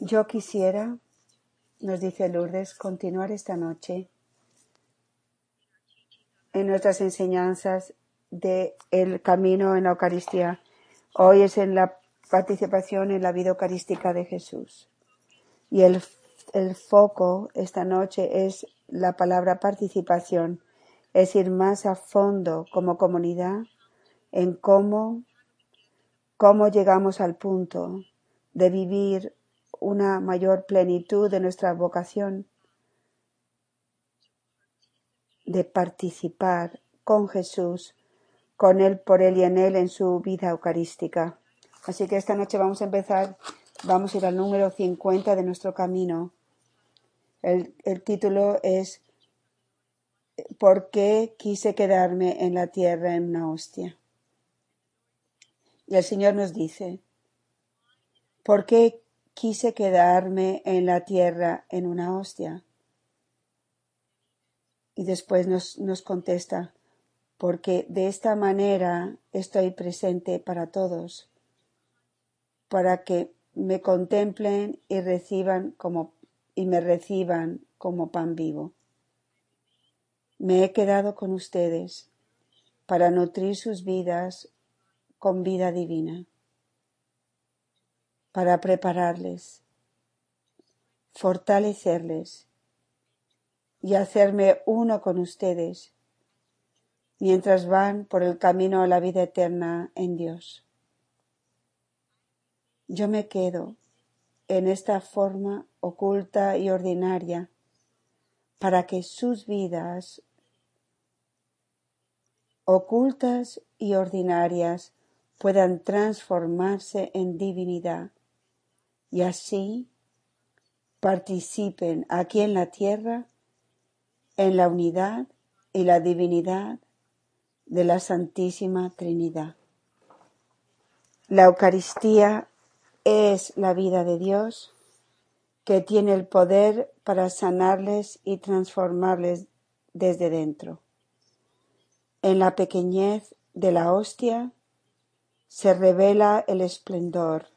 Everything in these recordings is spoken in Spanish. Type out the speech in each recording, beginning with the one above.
Yo quisiera, nos dice Lourdes, continuar esta noche en nuestras enseñanzas de el camino en la Eucaristía. Hoy es en la participación en la vida eucarística de Jesús. Y el, el foco esta noche es la palabra participación, es ir más a fondo como comunidad en cómo, cómo llegamos al punto de vivir una mayor plenitud de nuestra vocación, de participar con Jesús, con Él, por Él y en Él en su vida eucarística. Así que esta noche vamos a empezar, vamos a ir al número 50 de nuestro camino. El, el título es ¿Por qué quise quedarme en la tierra en una hostia? Y el Señor nos dice, ¿por qué quise quedarme en la tierra en una hostia? Y después nos, contesta, porque de esta manera estoy presente para todos, para que me contemplen y reciban como y me reciban como pan vivo. Me he quedado con ustedes para nutrir sus vidas con vida divina, para prepararles, fortalecerles y hacerme uno con ustedes mientras van por el camino a la vida eterna en Dios. Yo me quedo en esta forma oculta y ordinaria para que sus vidas ocultas y ordinarias puedan transformarse en divinidad y así participen aquí en la tierra en la unidad y la divinidad de la Santísima Trinidad. La Eucaristía es la vida de Dios que tiene el poder para sanarles y transformarles desde dentro. En la pequeñez de la hostia se revela el esplendor,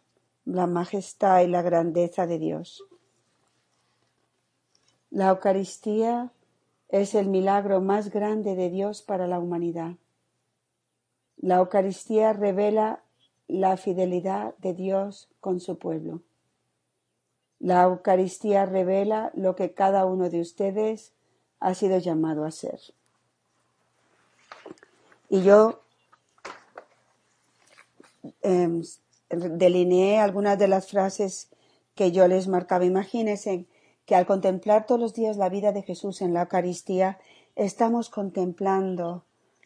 la majestad y la grandeza de Dios. La Eucaristía es el milagro más grande de Dios para la humanidad. La Eucaristía revela la fidelidad de Dios con su pueblo. La Eucaristía revela lo que cada uno de ustedes ha sido llamado a ser. Y yo eh, delineé algunas de las frases que yo les marcaba. Imagínense que al contemplar todos los días la vida de Jesús en la Eucaristía, estamos contemplando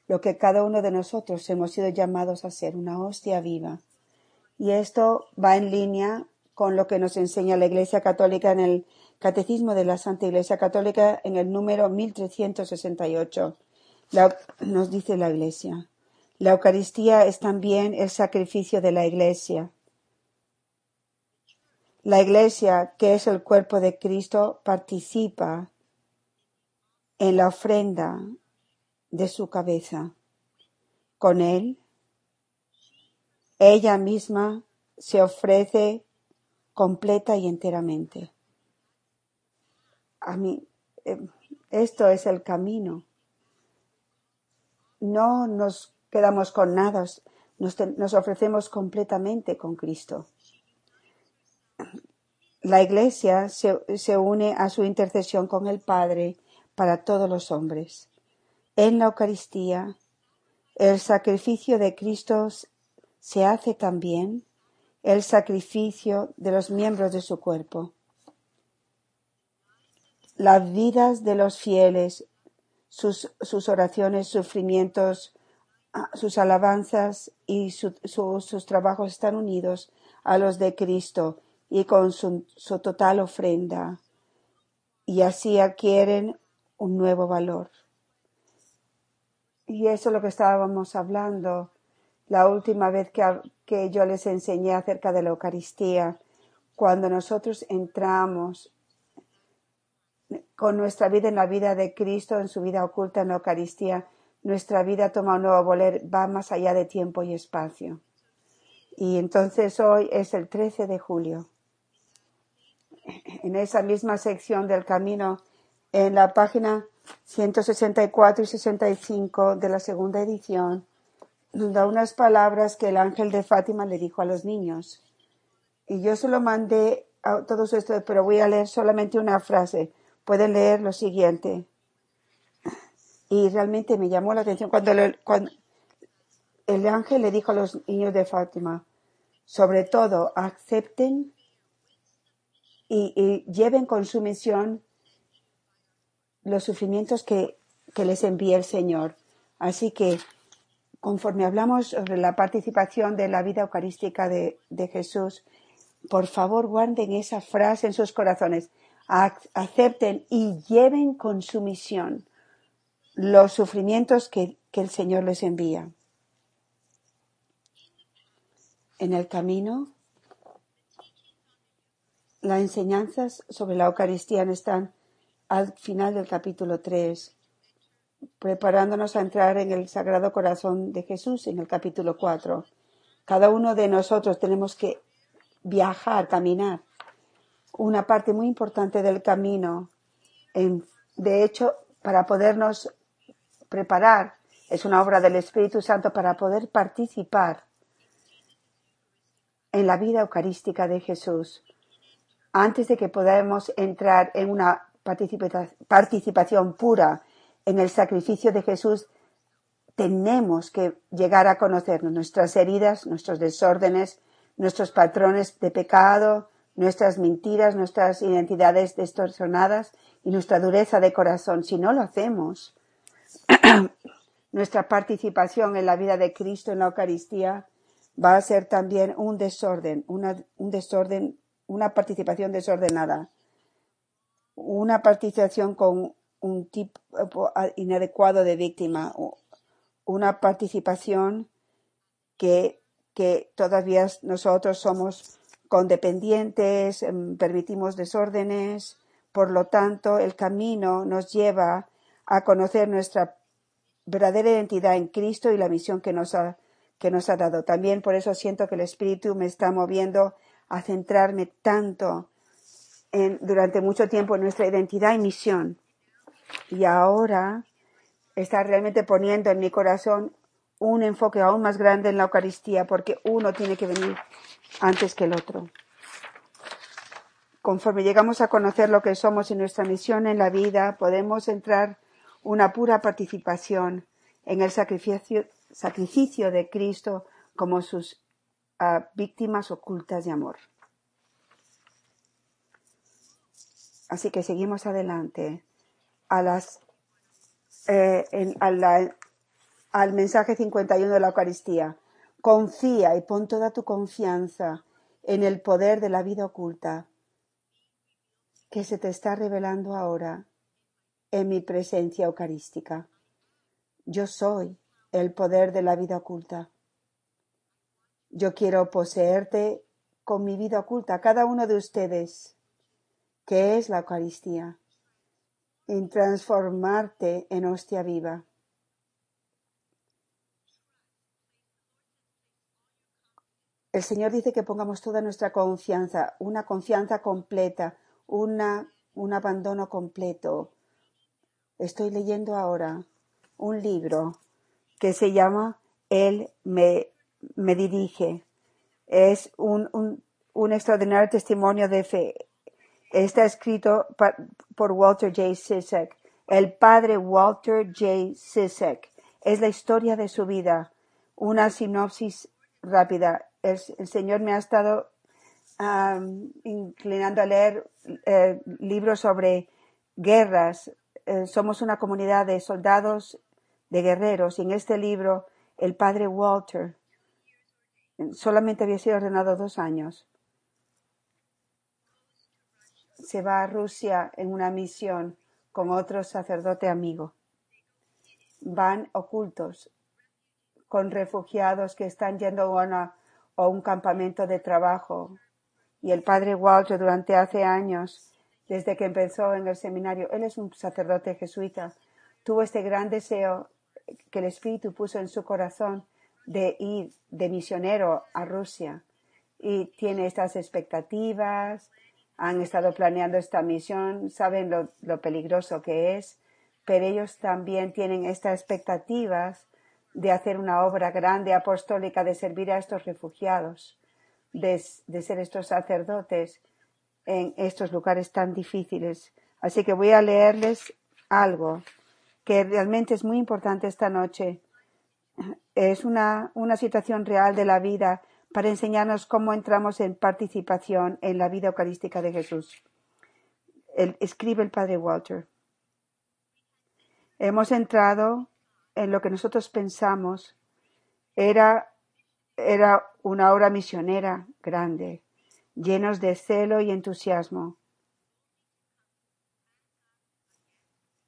lo que cada uno de nosotros hemos sido llamados a ser, una hostia viva. Y esto va en línea con lo que nos enseña la Iglesia Católica en el Catecismo de la Santa Iglesia Católica en el número 1368. nos dice la Iglesia. La Eucaristía es también el sacrificio de la Iglesia. La Iglesia, que es el cuerpo de Cristo, participa en la ofrenda de su cabeza. Con Él, ella misma se ofrece completa y enteramente. A mí, eh, esto es el camino. No nos quedamos con nada, nos, ofrecemos completamente con Cristo. La Iglesia se, se une a su intercesión con el Padre para todos los hombres. En la Eucaristía, el sacrificio de Cristo se hace también el sacrificio de los miembros de su cuerpo. Las vidas de los fieles, sus, sus oraciones, sufrimientos, sus alabanzas y sus trabajos están unidos a los de Cristo y con su, su total ofrenda y así adquieren un nuevo valor. Y eso es lo que estábamos hablando la última vez que, que yo les enseñé acerca de la Eucaristía. Cuando nosotros entramos con nuestra vida en la vida de Cristo, en su vida oculta en la Eucaristía, nuestra vida toma un nuevo voler, va más allá de tiempo y espacio. Y entonces hoy es el 13 de julio. en esa misma sección del camino, en la página 164 y 65 de la segunda edición, da unas palabras que el ángel de Fátima le dijo a los niños. Y yo se lo mandé a todos estos, pero voy a leer solamente una frase. Pueden leer lo siguiente. Y realmente me llamó la atención cuando, cuando el ángel le dijo a los niños de Fátima, sobre todo, acepten y, lleven con su misión los sufrimientos que, les envía el Señor. Así que, conforme hablamos sobre la participación de la vida eucarística de, Jesús, por favor guarden esa frase en sus corazones. Acepten y lleven con su misión los sufrimientos que el Señor les envía. En el camino, las enseñanzas sobre la Eucaristía están al final del capítulo 3, preparándonos a entrar en el Sagrado Corazón de Jesús en el capítulo 4. Cada uno de nosotros tenemos que viajar, caminar. Una parte muy importante del camino, de hecho, para podernos preparar, es una obra del Espíritu Santo para poder participar en la vida eucarística de Jesús. Antes de que podamos entrar en una participación pura en el sacrificio de Jesús, tenemos que llegar a conocernos nuestras heridas, nuestros desórdenes, nuestros patrones de pecado, nuestras mentiras, nuestras identidades distorsionadas y nuestra dureza de corazón. Si no lo hacemos, nuestra participación en la vida de Cristo en la Eucaristía va a ser también un desorden, una, un desorden, una participación desordenada, una participación con un tipo inadecuado de víctima, una participación que, que todavía nosotros somos condependientes, em, permitimos desórdenes, por lo tanto el camino nos lleva a conocer nuestra verdadera identidad en Cristo y la misión que nos ha que nos ha dado. También por eso siento que el Espíritu me está moviendo a centrarme tanto en, durante mucho tiempo en nuestra identidad y misión. Y ahora está realmente poniendo en mi corazón un enfoque aún más grande en la Eucaristía, porque uno tiene que venir antes que el otro. Conforme llegamos a conocer lo que somos y nuestra misión en la vida, podemos entrar una pura participación en el sacrificio, sacrificio de Cristo como sus ah, víctimas ocultas de amor. Así que seguimos adelante a las, eh, al mensaje 51 de la Eucaristía. Confía y pon toda tu confianza en el poder de la vida oculta que se te está revelando ahora en mi presencia eucarística. Yo soy el poder de la vida oculta. Yo quiero poseerte con mi vida oculta, cada uno de ustedes, que es la Eucaristía, y transformarte en hostia viva. El Señor dice que pongamos toda nuestra confianza, una confianza completa, una, un abandono completo. Estoy leyendo ahora un libro que se llama Él me, me dirige. Es un, un, un, extraordinario testimonio de fe. Está escrito por Walter J. Sisek, el padre Walter J. Sisek. Es la historia de su vida. Una sinopsis rápida. El, Señor me ha estado inclinando a leer eh, libros sobre guerras. Eh, somos una comunidad de soldados de guerreros y en este libro el padre Walter solamente había sido ordenado dos años. Se va a Rusia en una misión con otro sacerdote amigo. Van ocultos con refugiados que están yendo a, a un campamento de trabajo. Y el padre Walter durante hace años, desde que empezó en el seminario, él es un sacerdote jesuita, tuvo este gran deseo que el Espíritu puso en su corazón de ir de misionero a Rusia. Y tiene estas expectativas han estado planeando esta misión, saben lo, peligroso que es, pero ellos también tienen estas expectativas de hacer una obra grande apostólica, de servir a estos refugiados, de ser estos sacerdotes en estos lugares tan difíciles. Así que voy a leerles algo que realmente es muy importante esta noche. Es una, una situación real de la vida para enseñarnos cómo entramos en participación en la vida eucarística de Jesús. Escribe el padre Walter. Hemos entrado en lo que nosotros pensamos era, era una obra misionera grande, llenos de celo y entusiasmo,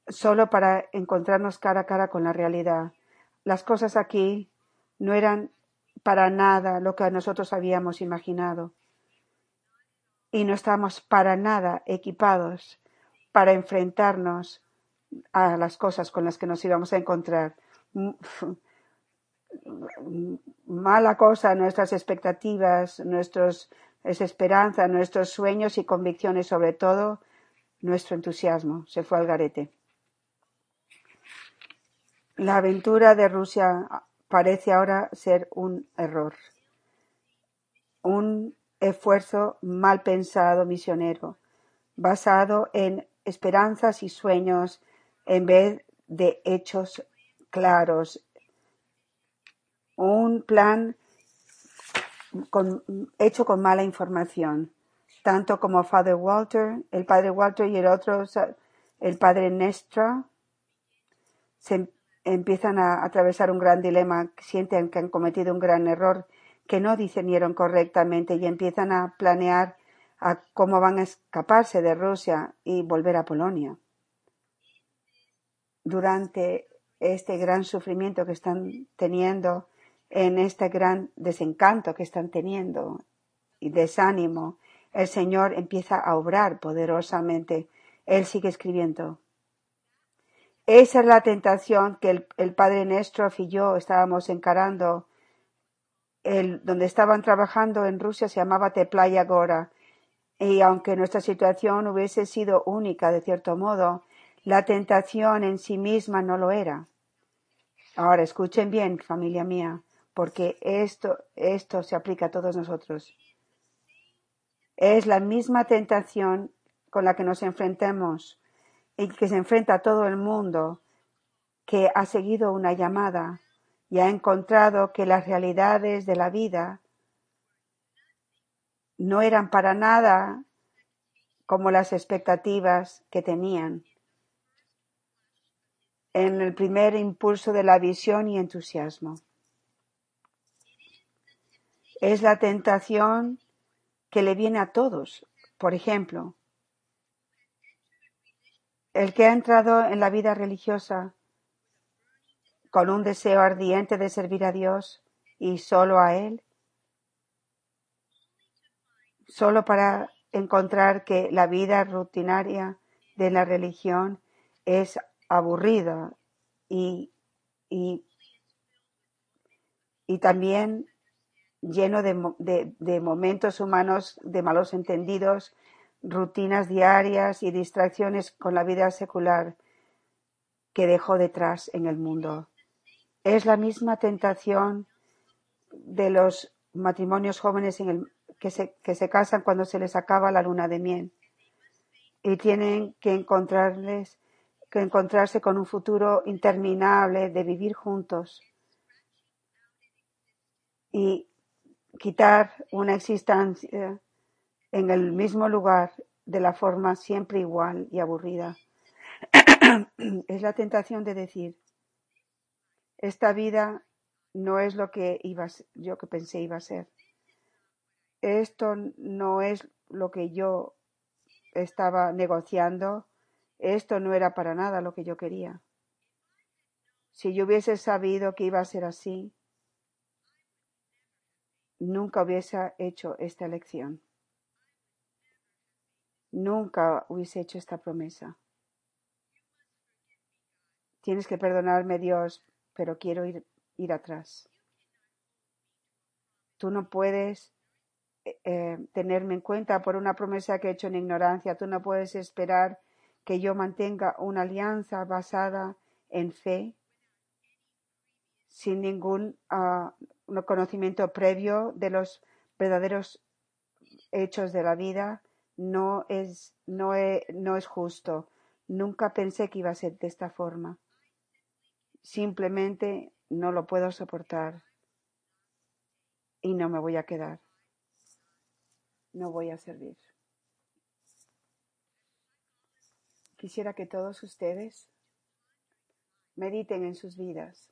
solo para encontrarnos cara a cara con la realidad. Las cosas aquí no eran para nada lo que nosotros habíamos imaginado y no estábamos para nada equipados para enfrentarnos a las cosas con las que nos íbamos a encontrar. Mala cosa nuestras expectativas, nuestras esperanzas, nuestros sueños y convicciones, sobre todo nuestro entusiasmo, se fue al garete. La aventura de Rusia parece ahora ser un error, un esfuerzo mal pensado misionero, basado en esperanzas y sueños en vez de hechos claros. Un plan hecho con mala información, tanto como Father Walter, el padre Walter y el otro, el padre Nestra, se empiezan a atravesar un gran dilema, sienten que han cometido un gran error, que no discernieron correctamente y empiezan a planear a cómo van a escaparse de Rusia y volver a Polonia. Durante este gran sufrimiento que están teniendo, en este gran desencanto que están teniendo y desánimo, el Señor empieza a obrar poderosamente. Él sigue escribiendo. Esa es la tentación que el, padre Néstor y yo estábamos encarando. El, donde estaban trabajando en Rusia se llamaba Teplaya Gora. Y aunque nuestra situación hubiese sido única de cierto modo, la tentación en sí misma no lo era. Ahora escuchen bien, familia mía, porque esto, esto se aplica a todos nosotros. Es la misma tentación con la que nos enfrentamos y que se enfrenta a todo el mundo que ha seguido una llamada y ha encontrado que las realidades de la vida no eran para nada como las expectativas que tenían en el primer impulso de la visión y entusiasmo. Es la tentación que le viene a todos. Por ejemplo, el que ha entrado en la vida religiosa con un deseo ardiente de servir a Dios y solo a Él, solo para encontrar que la vida rutinaria de la religión es aburrida y, y, y también lleno de, de, momentos humanos de malos entendidos, rutinas diarias y distracciones con la vida secular que dejó detrás en el mundo. Es la misma tentación de los matrimonios jóvenes en el, que, se, que se casan cuando se les acaba la luna de miel y tienen que encontrarles que encontrarse con un futuro interminable de vivir juntos y quitar una existencia en el mismo lugar de la forma siempre igual y aburrida. es la tentación de decir, esta vida no es lo que iba, yo que pensé iba a ser. Esto no es lo que yo estaba negociando esto no era para nada lo que yo quería. Si yo hubiese sabido que iba a ser así, nunca hubiese hecho esta elección. Nunca hubiese hecho esta promesa. Tienes que perdonarme, Dios, pero quiero ir, ir atrás. Tú no puedes eh, tenerme en cuenta por una promesa que he hecho en ignorancia. Tú no puedes esperar que yo mantenga una alianza basada en fe sin ningún ah, conocimiento previo de los verdaderos hechos de la vida no es, no no es justo. Nunca pensé que iba a ser de esta forma. Simplemente no lo puedo soportar y no me voy a quedar. No voy a servir. Quisiera que todos ustedes mediten en sus vidas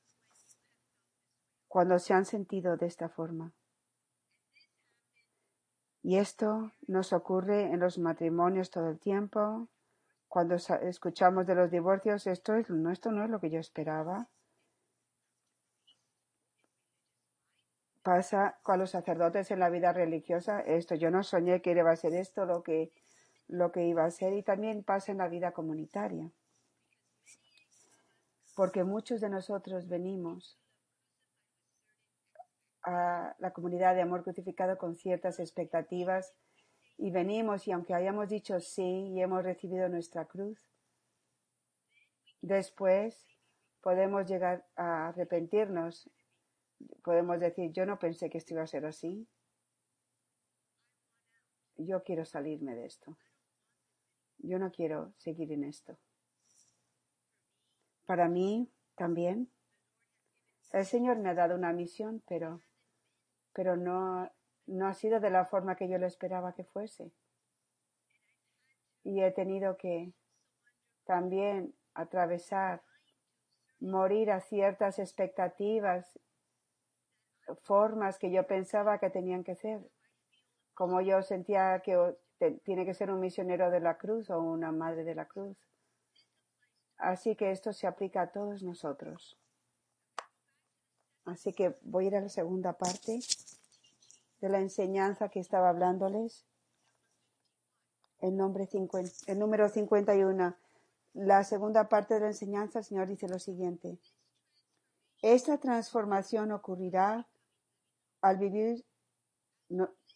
cuando se han sentido de esta forma. Y esto nos ocurre en los matrimonios todo el tiempo. Cuando escuchamos de los divorcios, esto, es, no, esto no es lo que yo esperaba. Pasa con los sacerdotes en la vida religiosa. Esto, yo no soñé que iba a ser esto lo que, lo que iba a ser. Y también pasa en la vida comunitaria. Porque muchos de nosotros venimos a la comunidad de amor crucificado con ciertas expectativas y venimos y aunque hayamos dicho sí y hemos recibido nuestra cruz, después podemos llegar a arrepentirnos. Podemos decir, yo no pensé que esto iba a ser así. Yo quiero salirme de esto. Yo no quiero seguir en esto. Para mí también, el Señor me ha dado una misión, pero pero no, no ha sido de la forma que yo lo esperaba que fuese. Y he tenido que también atravesar, morir a ciertas expectativas, formas que yo pensaba que tenían que ser, como yo sentía que tiene que ser un misionero de la cruz o una madre de la cruz. Así que esto se aplica a todos nosotros. Así que voy a ir a la segunda parte de la enseñanza que estaba hablándoles. El, nombre el número 51. La segunda parte de la enseñanza, el Señor dice lo siguiente. Esta transformación ocurrirá al vivir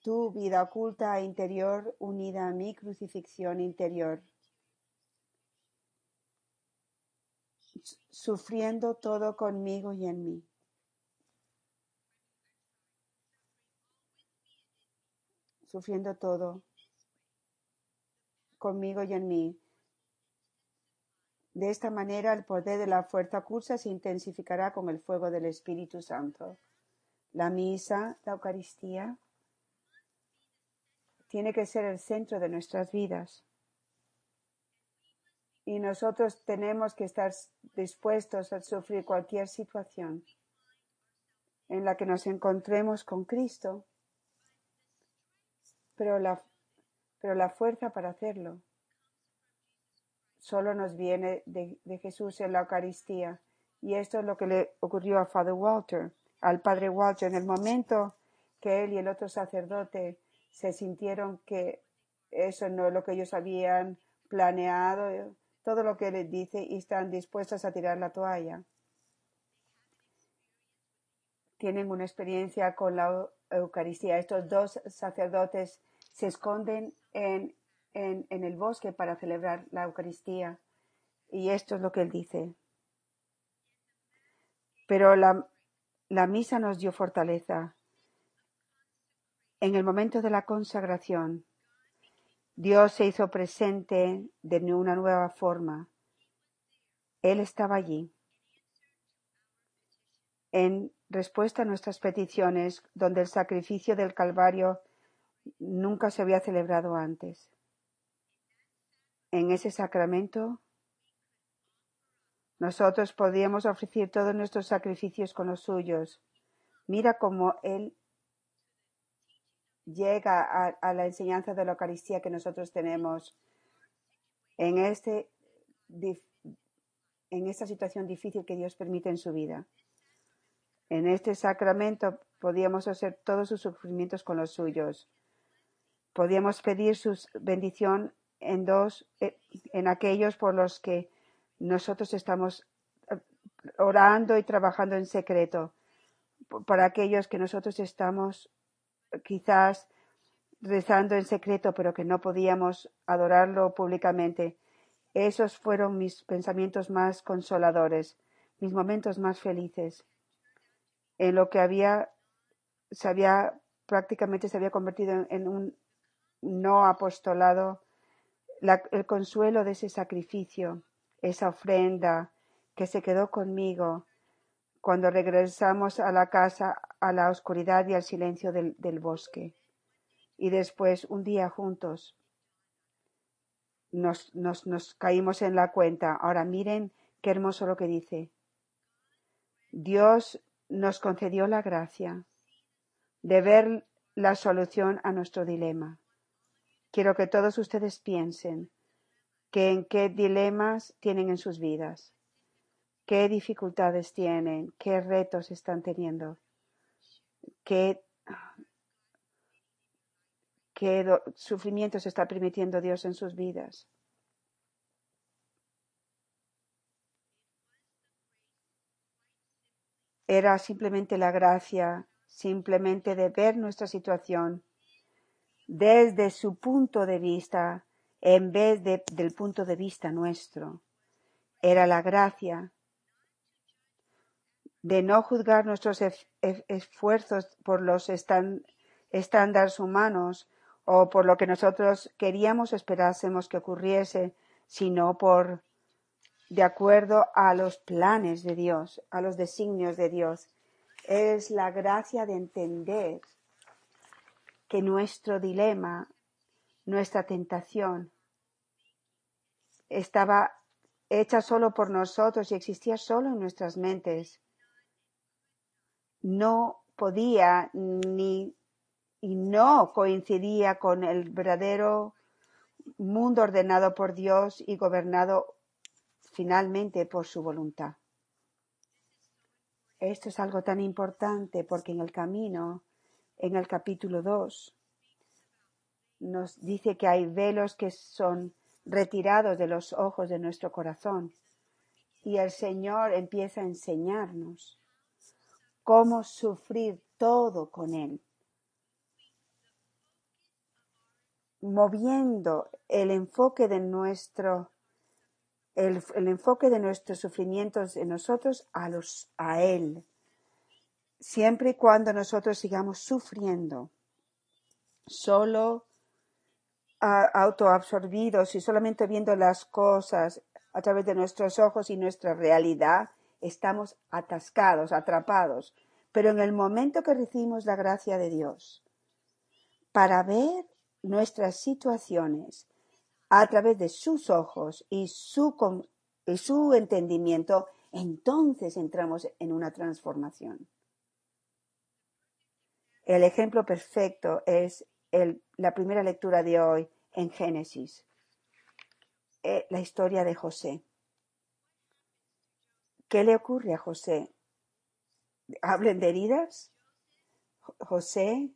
tu vida oculta e interior unida a mi crucifixión interior. Sufriendo todo conmigo y en mí. Sufriendo todo conmigo y en mí. De esta manera el poder de la fuerza cursa se intensificará con el fuego del Espíritu Santo. La misa, la Eucaristía, tiene que ser el centro de nuestras vidas. Y nosotros tenemos que estar dispuestos a sufrir cualquier situación en la que nos encontremos con Cristo pero la, pero la fuerza para hacerlo solo nos viene de, Jesús en la Eucaristía. Y esto es lo que le ocurrió a Father Walter, al Padre Walter, en el momento que él y el otro sacerdote se sintieron que eso no es lo que ellos habían planeado, todo lo que les dice y están dispuestos a tirar la toalla. Tienen una experiencia con la Eucaristía. Estos dos sacerdotes se esconden en, en, el bosque para celebrar la Eucaristía. Y esto es lo que él dice. Pero la, la misa nos dio fortaleza. En el momento de la consagración, Dios se hizo presente de una nueva forma. Él estaba allí. En respuesta a nuestras peticiones, donde el sacrificio del Calvario nunca se había celebrado antes. En ese sacramento nosotros podíamos ofrecer todos nuestros sacrificios con los suyos. Mira cómo Él llega a, la enseñanza de la Eucaristía que nosotros tenemos en, este, en esta situación difícil que Dios permite en su vida. En este sacramento podíamos hacer todos sus sufrimientos con los suyos. Podíamos pedir su bendición en dos, eh, en aquellos por los que nosotros estamos eh, orando y trabajando en secreto, para aquellos que nosotros estamos quizás rezando en secreto, pero que no podíamos adorarlo públicamente. Esos fueron mis pensamientos más consoladores, mis momentos más felices, en lo que había, se había prácticamente se había convertido en, un no apostolado, el consuelo de ese sacrificio, esa ofrenda que se quedó conmigo cuando regresamos a la casa a la oscuridad y al silencio del, bosque. Y después, un día juntos, nos, nos caímos en la cuenta. Ahora miren qué hermoso lo que dice. Dios nos concedió la gracia de ver la solución a nuestro dilema. Quiero que todos ustedes piensen que en qué dilemas tienen en sus vidas, qué dificultades tienen, qué retos están teniendo, qué, qué sufrimientos está permitiendo Dios en sus vidas. Era simplemente la gracia, simplemente de ver nuestra situación desde su punto de vista en vez de, del punto de vista nuestro. Era la gracia de no juzgar nuestros esfuerzos por los estándares humanos o por lo que nosotros queríamos esperásemos que ocurriese, sino por de acuerdo a los planes de Dios, a los designios de Dios. Es la gracia de entender que nuestro dilema, nuestra tentación, estaba hecha solo por nosotros y existía solo en nuestras mentes. No podía ni y no coincidía con el verdadero mundo ordenado por Dios y gobernado finalmente por su voluntad. Esto es algo tan importante porque en el camino, en el capítulo 2, nos dice que hay velos que son retirados de los ojos de nuestro corazón y el Señor empieza a enseñarnos cómo sufrir todo con Él, moviendo el enfoque de nuestro el, enfoque de nuestros sufrimientos en nosotros a, los, a Él. Siempre y cuando nosotros sigamos sufriendo, solo autoabsorbidos y solamente viendo las cosas a través de nuestros ojos y nuestra realidad, estamos atascados, atrapados. Pero en el momento que recibimos la gracia de Dios, para ver nuestras situaciones a través de sus ojos y su, y su entendimiento, entonces entramos en una transformación. El ejemplo perfecto es la primera lectura de hoy en Génesis, eh, la historia de José. ¿Qué le ocurre a José? ¿Hablen de heridas? José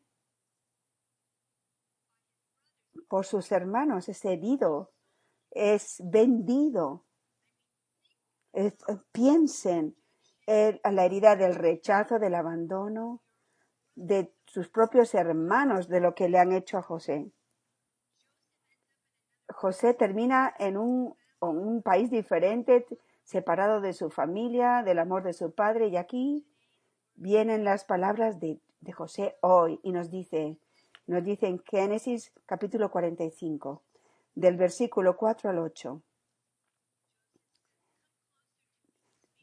por sus hermanos, es herido, es vendido. piensen en la herida del rechazo, del abandono, de sus propios hermanos, de lo que le han hecho a José. José termina en un, un país diferente, separado de su familia, del amor de su padre, y aquí vienen las palabras de, de José hoy y nos dice, nos dice en Génesis capítulo 45, del versículo 4 al 8.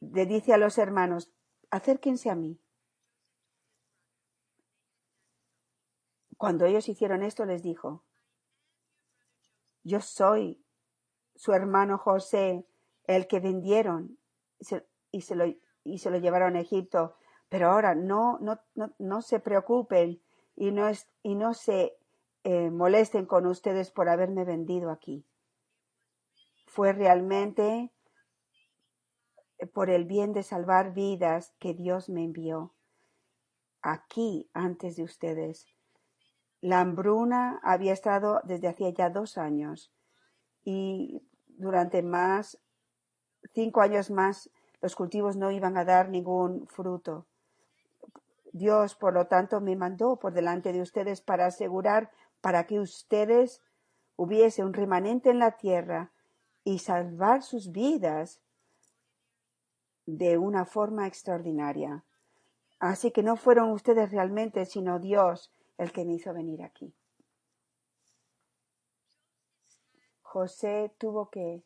Le dice a los hermanos, acérquense a mí. Cuando ellos hicieron esto, les dijo, yo soy su hermano José, el que vendieron y se, lo, y se lo llevaron a Egipto. Pero ahora no, no, no, no se preocupen y no, es, y no se eh, molesten con ustedes por haberme vendido aquí. Fue realmente eh, por el bien de salvar vidas que Dios me envió aquí antes de ustedes. La hambruna había estado desde hacía ya dos años y durante más, cinco años más, los cultivos no iban a dar ningún fruto. Dios, por lo tanto, me mandó por delante de ustedes para asegurar para que ustedes hubiese un remanente en la tierra y salvar sus vidas de una forma extraordinaria. Así que no fueron ustedes realmente, sino Dios el que me hizo venir aquí. José tuvo que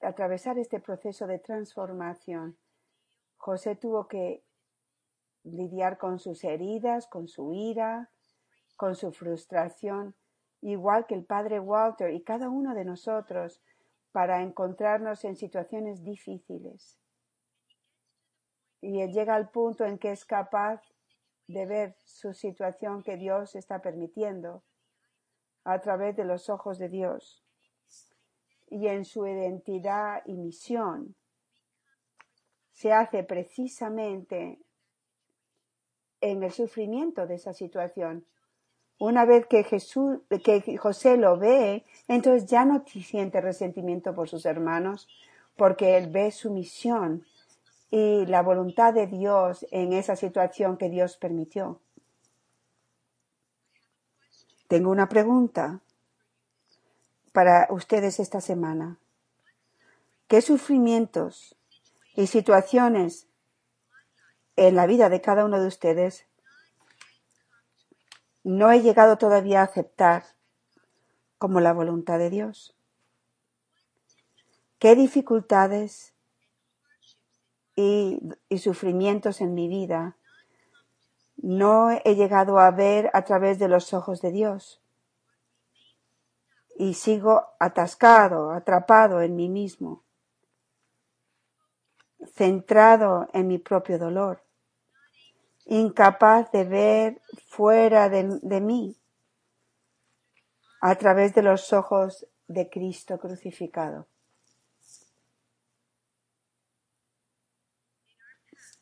atravesar este proceso de transformación. José tuvo que lidiar con sus heridas, con su ira, con su frustración, igual que el padre Walter y cada uno de nosotros, para encontrarnos en situaciones difíciles. Y él llega al punto en que es capaz de ver su situación que Dios está permitiendo a través de los ojos de Dios y en su identidad y misión se hace precisamente en el sufrimiento de esa situación. Una vez que Jesús, que José lo ve, entonces ya no siente resentimiento por sus hermanos, porque él ve su misión y la voluntad de Dios en esa situación que Dios permitió. Tengo una pregunta para ustedes esta semana. ¿Qué sufrimientos y situaciones en la vida de cada uno de ustedes no he llegado todavía a aceptar como la voluntad de Dios? ¿Qué dificultades y, sufrimientos en mi vida no he llegado a ver a través de los ojos de Dios. Y sigo atascado, atrapado en mí mismo, centrado en mi propio dolor, incapaz de ver fuera de, de mí a través de los ojos de Cristo crucificado.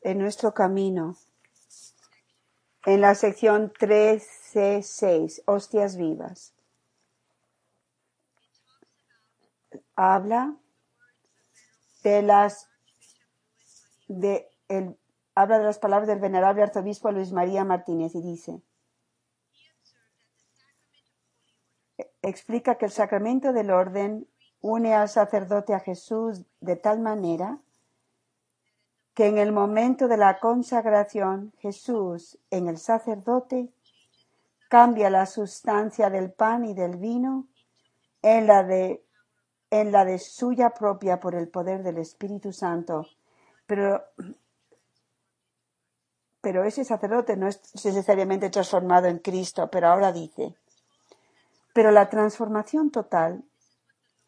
En nuestro camino en la sección 3C6, hostias vivas. Habla de las de el, habla de las palabras del venerable arzobispo Luis María Martínez y dice explica que el sacramento del orden une al sacerdote a Jesús de tal manera que en el momento de la consagración Jesús en el sacerdote cambia la sustancia del pan y del vino en la de en la de suya propia por el poder del Espíritu Santo. Pero, pero ese sacerdote no es necesariamente transformado en Cristo, pero ahora dice, pero la transformación total,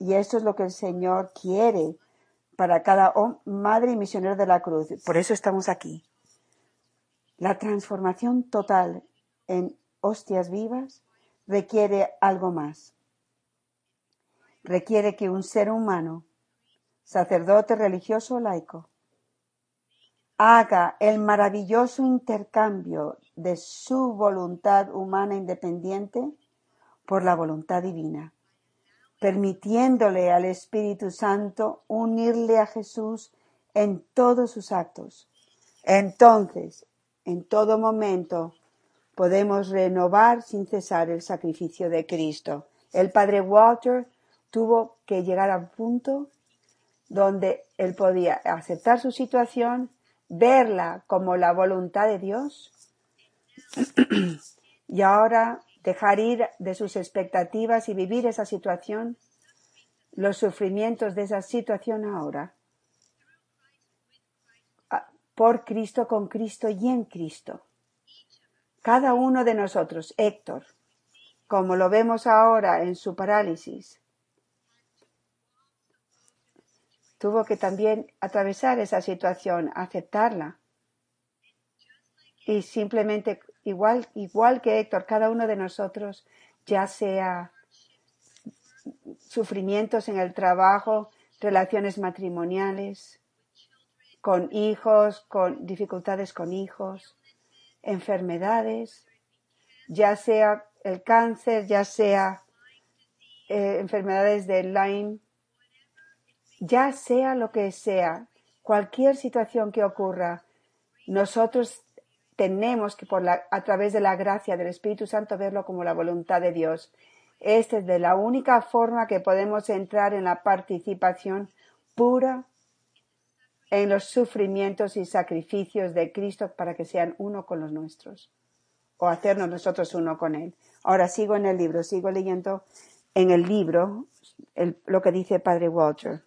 y eso es lo que el Señor quiere para cada madre y misionero de la cruz. Por eso estamos aquí. La transformación total en hostias vivas requiere algo más. Requiere que un ser humano, sacerdote religioso o laico, haga el maravilloso intercambio de su voluntad humana independiente por la voluntad divina permitiéndole al Espíritu Santo unirle a Jesús en todos sus actos. Entonces, en todo momento, podemos renovar sin cesar el sacrificio de Cristo. El padre Walter tuvo que llegar al punto donde él podía aceptar su situación, verla como la voluntad de Dios y ahora dejar ir de sus expectativas y vivir esa situación, los sufrimientos de esa situación ahora, por Cristo, con Cristo y en Cristo. Cada uno de nosotros, Héctor, como lo vemos ahora en su parálisis, tuvo que también atravesar esa situación, aceptarla y simplemente igual, igual que Héctor, cada uno de nosotros, ya sea sufrimientos en el trabajo, relaciones matrimoniales, con hijos, con dificultades con hijos, enfermedades, ya sea el cáncer, ya sea eh, enfermedades de Lyme, ya sea lo que sea, cualquier situación que ocurra, nosotros tenemos que por la, a través de la gracia del Espíritu Santo verlo como la voluntad de Dios. Esta es de la única forma que podemos entrar en la participación pura en los sufrimientos y sacrificios de Cristo para que sean uno con los nuestros o hacernos nosotros uno con Él. Ahora sigo en el libro, sigo leyendo en el libro lo que dice Padre Walter.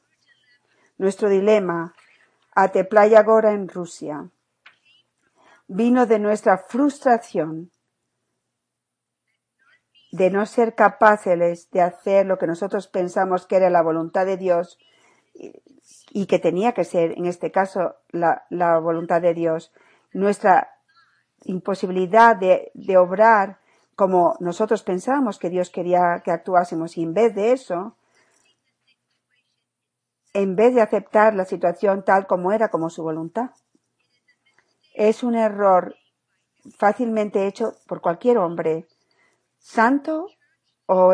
Nuestro dilema, ate playa agora en Rusia, vino de nuestra frustración de no ser capaces de hacer lo que nosotros pensamos que era la voluntad de Dios y que tenía que ser, en este caso, la, voluntad de Dios. Nuestra imposibilidad de, de obrar como nosotros pensábamos que Dios quería que actuásemos y en vez de eso, en vez de aceptar la situación tal como era, como su voluntad. Es un error fácilmente hecho por cualquier hombre, santo o,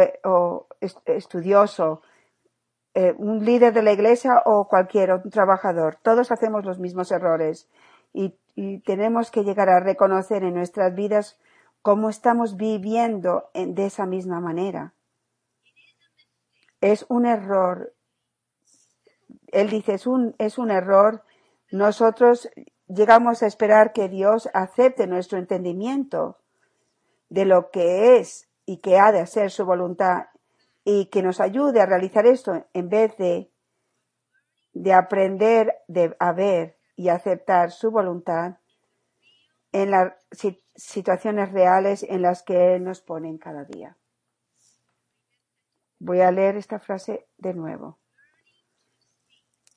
estudioso, eh, un líder de la iglesia o cualquier trabajador. Todos hacemos los mismos errores y, tenemos que llegar a reconocer en nuestras vidas cómo estamos viviendo en, de esa misma manera. Es un error. Él dice, es un, es un error. Nosotros llegamos a esperar que Dios acepte nuestro entendimiento de lo que es y que ha de hacer su voluntad y que nos ayude a realizar esto en vez de, de aprender de, a ver y aceptar su voluntad en las situaciones reales en las que Él nos pone cada día. Voy a leer esta frase de nuevo.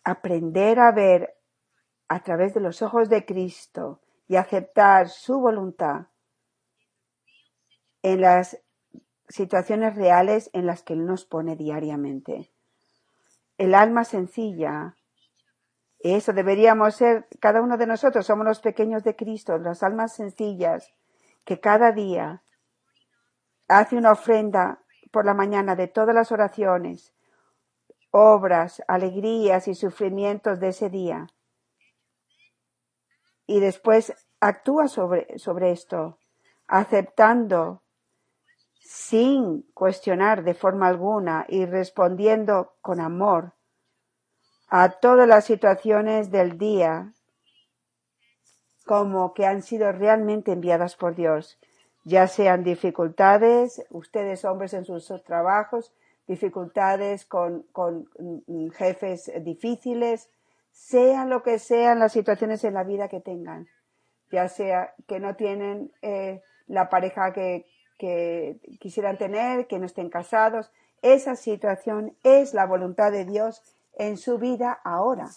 Aprender a ver a través de los ojos de Cristo y aceptar su voluntad en las situaciones reales en las que Él nos pone diariamente. El alma sencilla eso deberíamos ser cada uno de nosotros. Somos los pequeños de Cristo, las almas sencillas, que cada día hace una ofrenda por la mañana de todas las oraciones, obras, alegrías y sufrimientos de ese día. Y después actúa sobre, sobre esto, aceptando sin cuestionar de forma alguna y respondiendo con amor a todas las situaciones del día como que han sido realmente enviadas por Dios, ya sean dificultades, ustedes hombres en sus trabajos, dificultades con, con mm, jefes difíciles, sean lo que sean las situaciones en la vida que tengan, ya sea que no tienen eh, la pareja que, que quisieran tener, que no estén casados, esa situación es la voluntad de Dios en su vida ahora.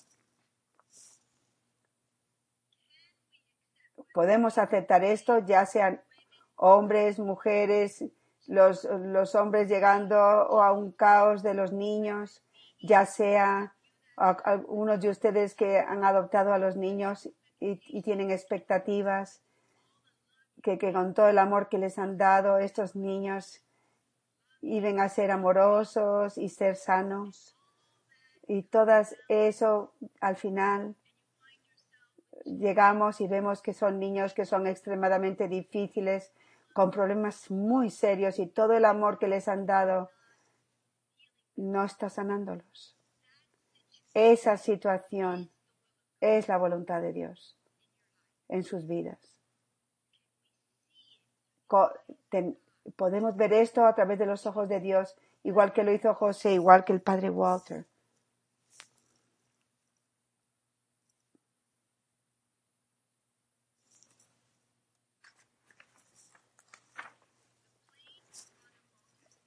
Podemos aceptar esto, ya sean hombres, mujeres, los, los hombres llegando a un caos de los niños, ya sea algunos de ustedes que han adoptado a los niños y, tienen expectativas, que, que, con todo el amor que les han dado estos niños iban a ser amorosos y ser sanos y todas eso al final llegamos y vemos que son niños que son extremadamente difíciles, con problemas muy serios y todo el amor que les han dado no está sanándolos. Esa situación es la voluntad de Dios en sus vidas. Podemos ver esto a través de los ojos de Dios, igual que lo hizo José, igual que el padre Walter.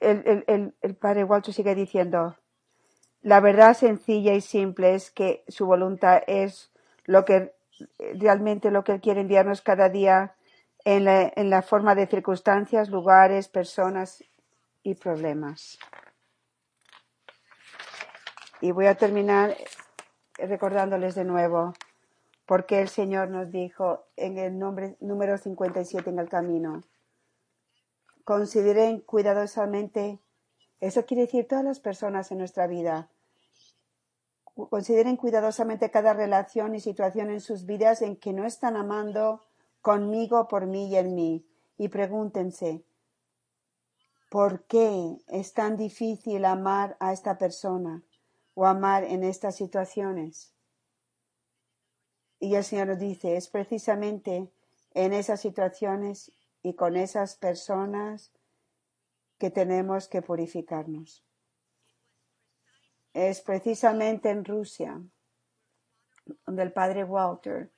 el, el, padre Walter sigue diciendo, la verdad sencilla y simple es que su voluntad es lo que realmente lo que él quiere enviarnos cada día en la, en la forma de circunstancias, lugares, personas y problemas. Y voy a terminar recordándoles de nuevo porque el Señor nos dijo en el nombre, número 57 en el camino Consideren cuidadosamente, eso quiere decir todas las personas en nuestra vida. Consideren cuidadosamente cada relación y situación en sus vidas en que no están amando conmigo, por mí y en mí. Y pregúntense, ¿por qué es tan difícil amar a esta persona o amar en estas situaciones? Y el Señor nos dice, es precisamente en esas situaciones y con esas personas que tenemos que purificarnos. Es precisamente en Rusia donde el padre Walter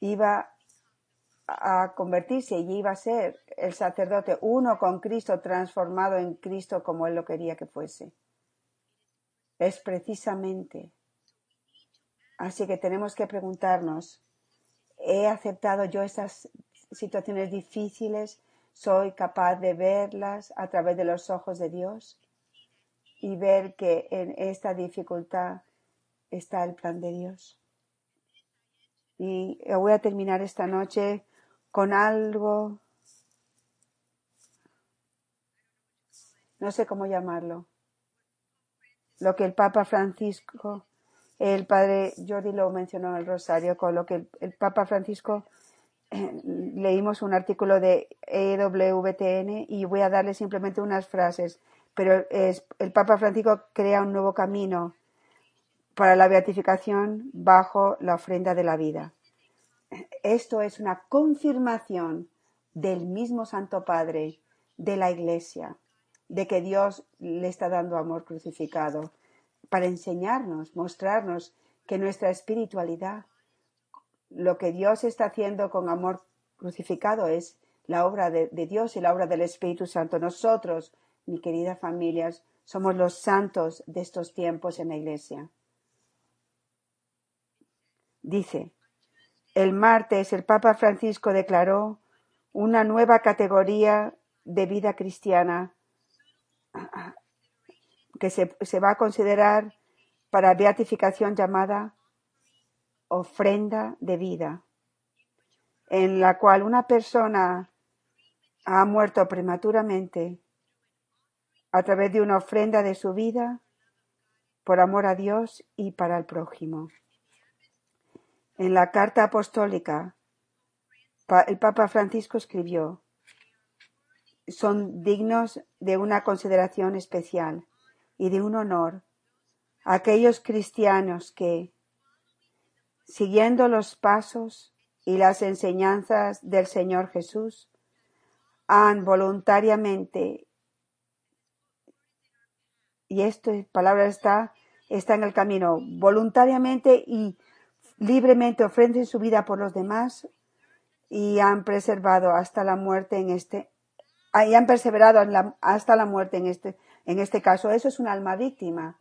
iba a convertirse y iba a ser el sacerdote uno con Cristo, transformado en Cristo como él lo quería que fuese. Es precisamente. Así que tenemos que preguntarnos, ¿he aceptado yo estas situaciones difíciles? ¿Soy capaz de verlas a través de los ojos de Dios? Y ver que en esta dificultad está el plan de Dios. Y voy a terminar esta noche con algo, no sé cómo llamarlo, lo que el Papa Francisco, el Padre Jordi lo mencionó en el Rosario, con lo que el, Papa Francisco leímos un artículo de EWTN y voy a darle simplemente unas frases, pero el Papa Francisco crea un nuevo camino para la beatificación bajo la ofrenda de la vida. Esto es una confirmación del mismo Santo Padre de la Iglesia, de que Dios le está dando amor crucificado, para enseñarnos, mostrarnos que nuestra espiritualidad, lo que Dios está haciendo con amor crucificado es la obra de, Dios y la obra del Espíritu Santo. Nosotros, mi querida familia, somos los santos de estos tiempos en la Iglesia. Dice, el martes el Papa Francisco declaró una nueva categoría de vida cristiana que se, se, va a considerar para beatificación llamada ofrenda de vida, en la cual una persona ha muerto prematuramente a través de una ofrenda de su vida por amor a Dios y para el prójimo. En la carta apostólica, el Papa Francisco escribió, son dignos de una consideración especial y de un honor aquellos cristianos que, siguiendo los pasos y las enseñanzas del Señor Jesús, han voluntariamente, y esta palabra está, está en el camino, voluntariamente y libremente ofrecen su vida por los demás y han preservado hasta la muerte en este ah, y han perseverado hasta la muerte en este en este caso. Eso es un alma víctima.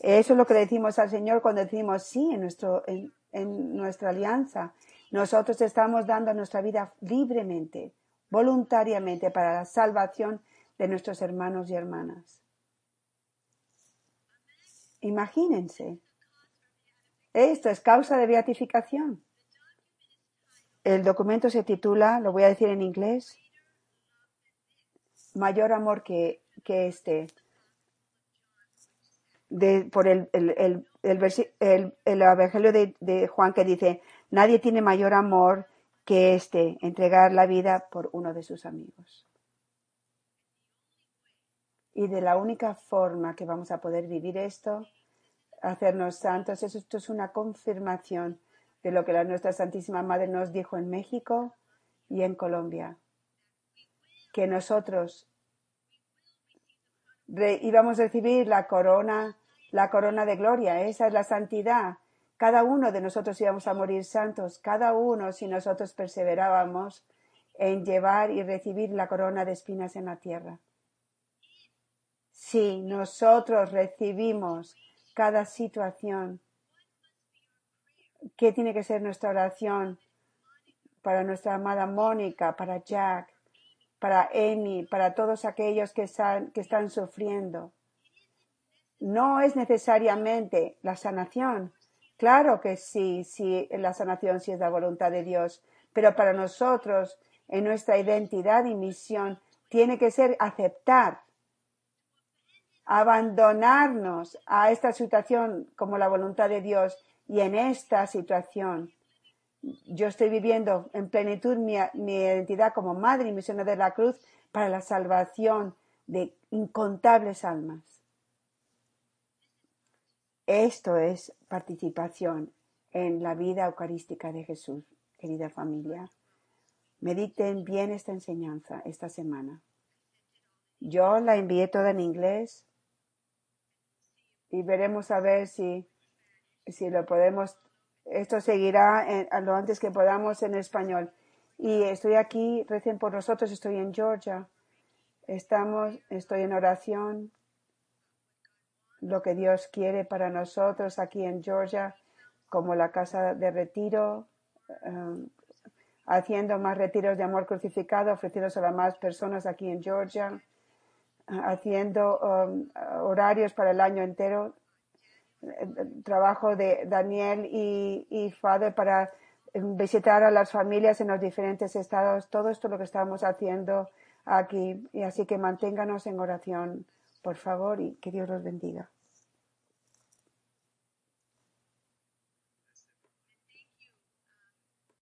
Eso es lo que decimos al Señor cuando decimos sí en nuestro en nuestra alianza nosotros estamos dando nuestra vida libremente voluntariamente para la salvación de nuestros hermanos y hermanas imagínense esto es causa de beatificación. El documento se titula, lo voy a decir en inglés, Mayor amor que, que este. De, por el, el, el, el Evangelio de, de Juan que dice, nadie tiene mayor amor que este, entregar la vida por uno de sus amigos. Y de la única forma que vamos a poder vivir esto hacernos santos. Esto es una confirmación de lo que la nuestra Santísima Madre nos dijo en México y en Colombia. Que nosotros íbamos a recibir la corona, la corona de gloria. Esa es la santidad. Cada uno de nosotros íbamos a morir santos. Cada uno, si nosotros perseverábamos en llevar y recibir la corona de espinas en la tierra. Si nosotros recibimos cada situación. ¿Qué tiene que ser nuestra oración para nuestra amada Mónica, para Jack, para Amy, para todos aquellos que están, que están sufriendo? No es necesariamente la sanación. Claro que sí, sí, la sanación sí es la voluntad de Dios, pero para nosotros, en nuestra identidad y misión, tiene que ser aceptar abandonarnos a esta situación como la voluntad de Dios y en esta situación yo estoy viviendo en plenitud mi, identidad como madre y misionera de la cruz para la salvación de incontables almas. Esto es participación en la vida eucarística de Jesús, querida familia. Mediten bien esta enseñanza esta semana. Yo la envié toda en inglés y veremos a ver si, si lo podemos. Esto seguirá a lo antes que podamos en español. Y estoy aquí, recen por nosotros, estoy en Georgia. Estamos, estoy en oración. Lo que Dios quiere para nosotros aquí en Georgia, como la casa de retiro, um, haciendo más retiros de amor crucificado, ofrecidos a más personas aquí en Georgia, haciendo um, horarios para el año entero, trabajo de Daniel y, y Father para visitar a las familias en los diferentes estados, todo esto es lo que estamos haciendo aquí. Y así que manténganos en oración, por favor, y que Dios los bendiga.